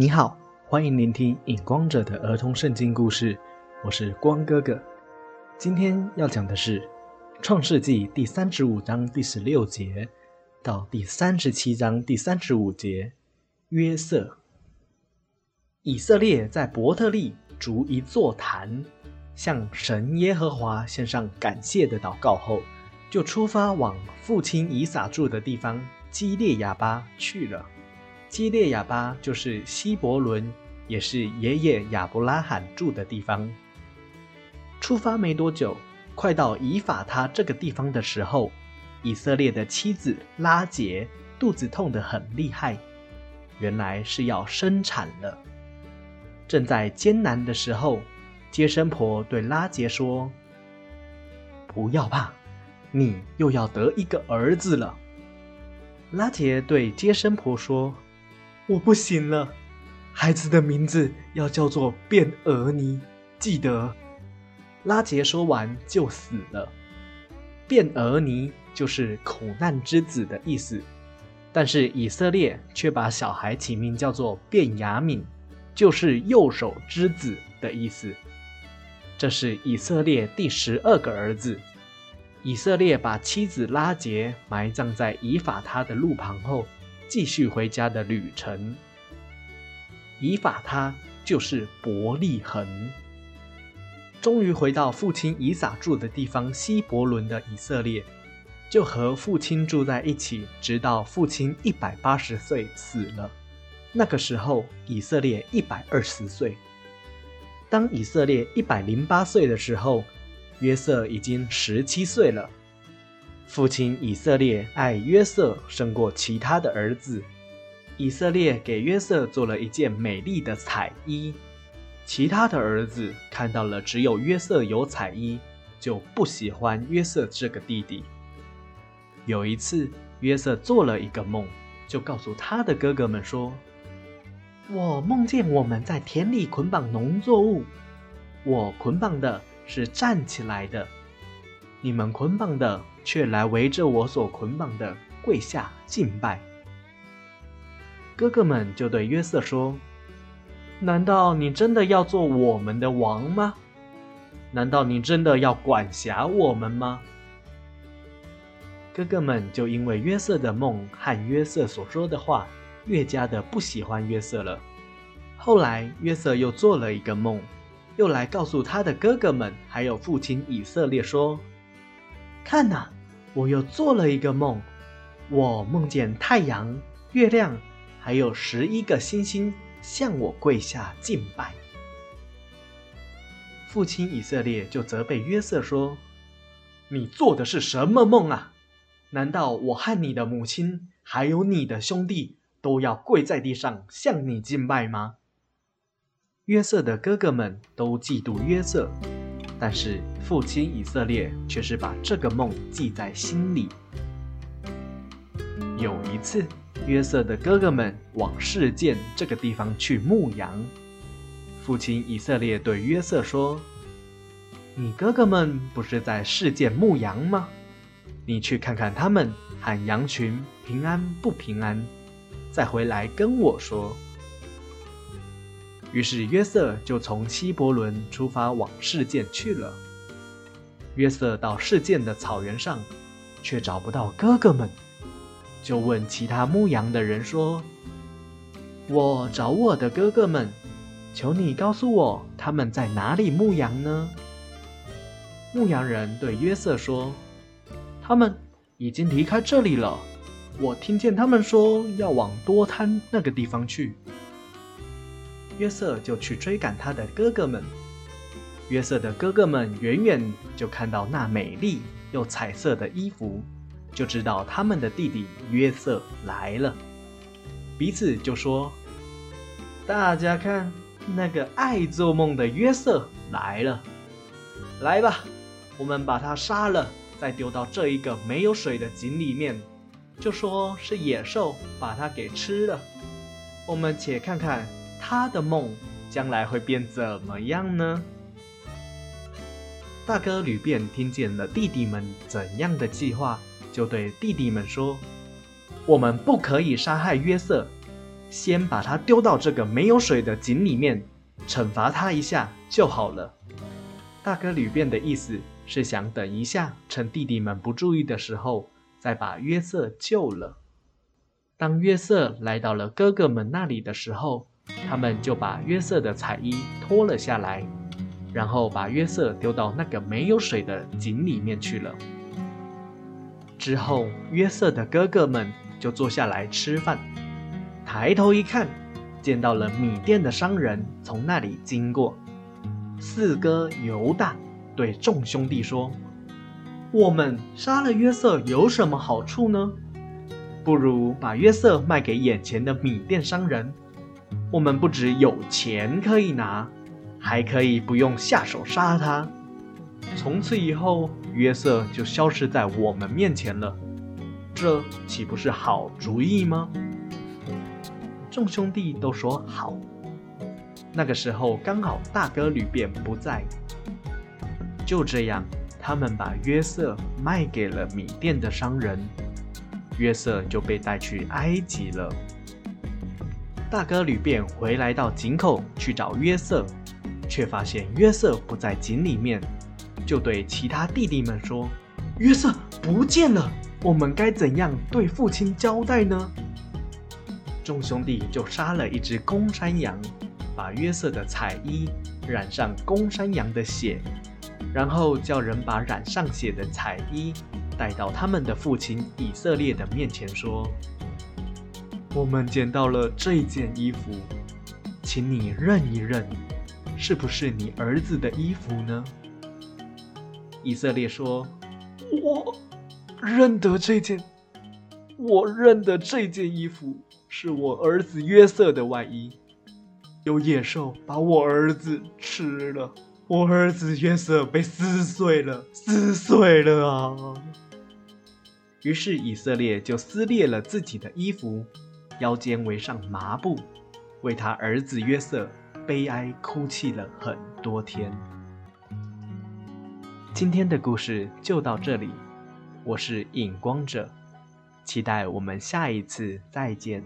你好，欢迎聆听影光者的儿童圣经故事，我是光哥哥。今天要讲的是《创世纪》第三十五章第十六节到第三十七章第三十五节。约瑟，以色列在伯特利筑一座坛，向神耶和华献上感谢的祷告后，就出发往父亲以撒住的地方基列亚巴去了。基列亚巴就是希伯伦，也是爷爷亚伯拉罕住的地方。出发没多久，快到以法他这个地方的时候，以色列的妻子拉杰肚子痛得很厉害，原来是要生产了。正在艰难的时候，接生婆对拉杰说：“不要怕，你又要得一个儿子了。”拉杰对接生婆说。我不行了，孩子的名字要叫做卞俄尼，记得。拉杰说完就死了。卞俄尼就是苦难之子的意思，但是以色列却把小孩起名叫做卞雅敏，就是右手之子的意思。这是以色列第十二个儿子。以色列把妻子拉杰埋葬在以法他的路旁后。继续回家的旅程。以法他就是伯利恒。终于回到父亲以撒住的地方希伯伦的以色列，就和父亲住在一起，直到父亲一百八十岁死了。那个时候，以色列一百二十岁。当以色列一百零八岁的时候，约瑟已经十七岁了。父亲以色列爱约瑟胜过其他的儿子，以色列给约瑟做了一件美丽的彩衣。其他的儿子看到了只有约瑟有彩衣，就不喜欢约瑟这个弟弟。有一次，约瑟做了一个梦，就告诉他的哥哥们说：“我梦见我们在田里捆绑农作物，我捆绑的是站起来的，你们捆绑的。”却来围着我所捆绑的跪下敬拜。哥哥们就对约瑟说：“难道你真的要做我们的王吗？难道你真的要管辖我们吗？”哥哥们就因为约瑟的梦和约瑟所说的话，越加的不喜欢约瑟了。后来约瑟又做了一个梦，又来告诉他的哥哥们还有父亲以色列说：“看呐！”我又做了一个梦，我梦见太阳、月亮，还有十一个星星向我跪下敬拜。父亲以色列就责备约瑟说：“你做的是什么梦啊？难道我和你的母亲，还有你的兄弟，都要跪在地上向你敬拜吗？”约瑟的哥哥们都嫉妒约瑟。但是父亲以色列却是把这个梦记在心里。有一次，约瑟的哥哥们往事件这个地方去牧羊，父亲以色列对约瑟说：“你哥哥们不是在事件牧羊吗？你去看看他们喊羊群平安不平安，再回来跟我说。”于是约瑟就从希伯伦出发往事件去了。约瑟到事件的草原上，却找不到哥哥们，就问其他牧羊的人说：“我找我的哥哥们，求你告诉我他们在哪里牧羊呢？”牧羊人对约瑟说：“他们已经离开这里了，我听见他们说要往多滩那个地方去。”约瑟就去追赶他的哥哥们。约瑟的哥哥们远远就看到那美丽又彩色的衣服，就知道他们的弟弟约瑟来了。彼此就说：“大家看，那个爱做梦的约瑟来了。来吧，我们把他杀了，再丢到这一个没有水的井里面，就说是野兽把他给吃了。我们且看看。”他的梦将来会变怎么样呢？大哥吕便听见了弟弟们怎样的计划，就对弟弟们说：“我们不可以杀害约瑟，先把他丢到这个没有水的井里面，惩罚他一下就好了。大哥吕便的意思是想等一下，趁弟弟们不注意的时候，再把约瑟救了。当约瑟来到了哥哥们那里的时候，他们就把约瑟的彩衣脱了下来，然后把约瑟丢到那个没有水的井里面去了。之后，约瑟的哥哥们就坐下来吃饭。抬头一看，见到了米店的商人从那里经过。四哥犹大对众兄弟说：“我们杀了约瑟有什么好处呢？不如把约瑟卖给眼前的米店商人。我们不只有钱可以拿，还可以不用下手杀他。”从此以后，约瑟就消失在我们面前了，这岂不是好主意吗？众兄弟都说好。那个时候刚好大哥吕便不在，就这样，他们把约瑟卖给了米店的商人，约瑟就被带去埃及了。大哥吕便回来到井口去找约瑟，却发现约瑟不在井里面。就对其他弟弟们说：“约瑟不见了，我们该怎样对父亲交代呢？”众兄弟就杀了一只公山羊，把约瑟的彩衣染上公山羊的血，然后叫人把染上血的彩衣带到他们的父亲以色列的面前，说：“我们捡到了这件衣服，请你认一认，是不是你儿子的衣服呢？”以色列说：“我认得这件，我认得这件衣服是我儿子约瑟的外衣。有野兽把我儿子吃了，我儿子约瑟被撕碎了，撕碎了啊！”于是以色列就撕裂了自己的衣服，腰间围上麻布，为他儿子约瑟悲哀哭泣了很多天。今天的故事就到这里，我是影光者，期待我们下一次再见。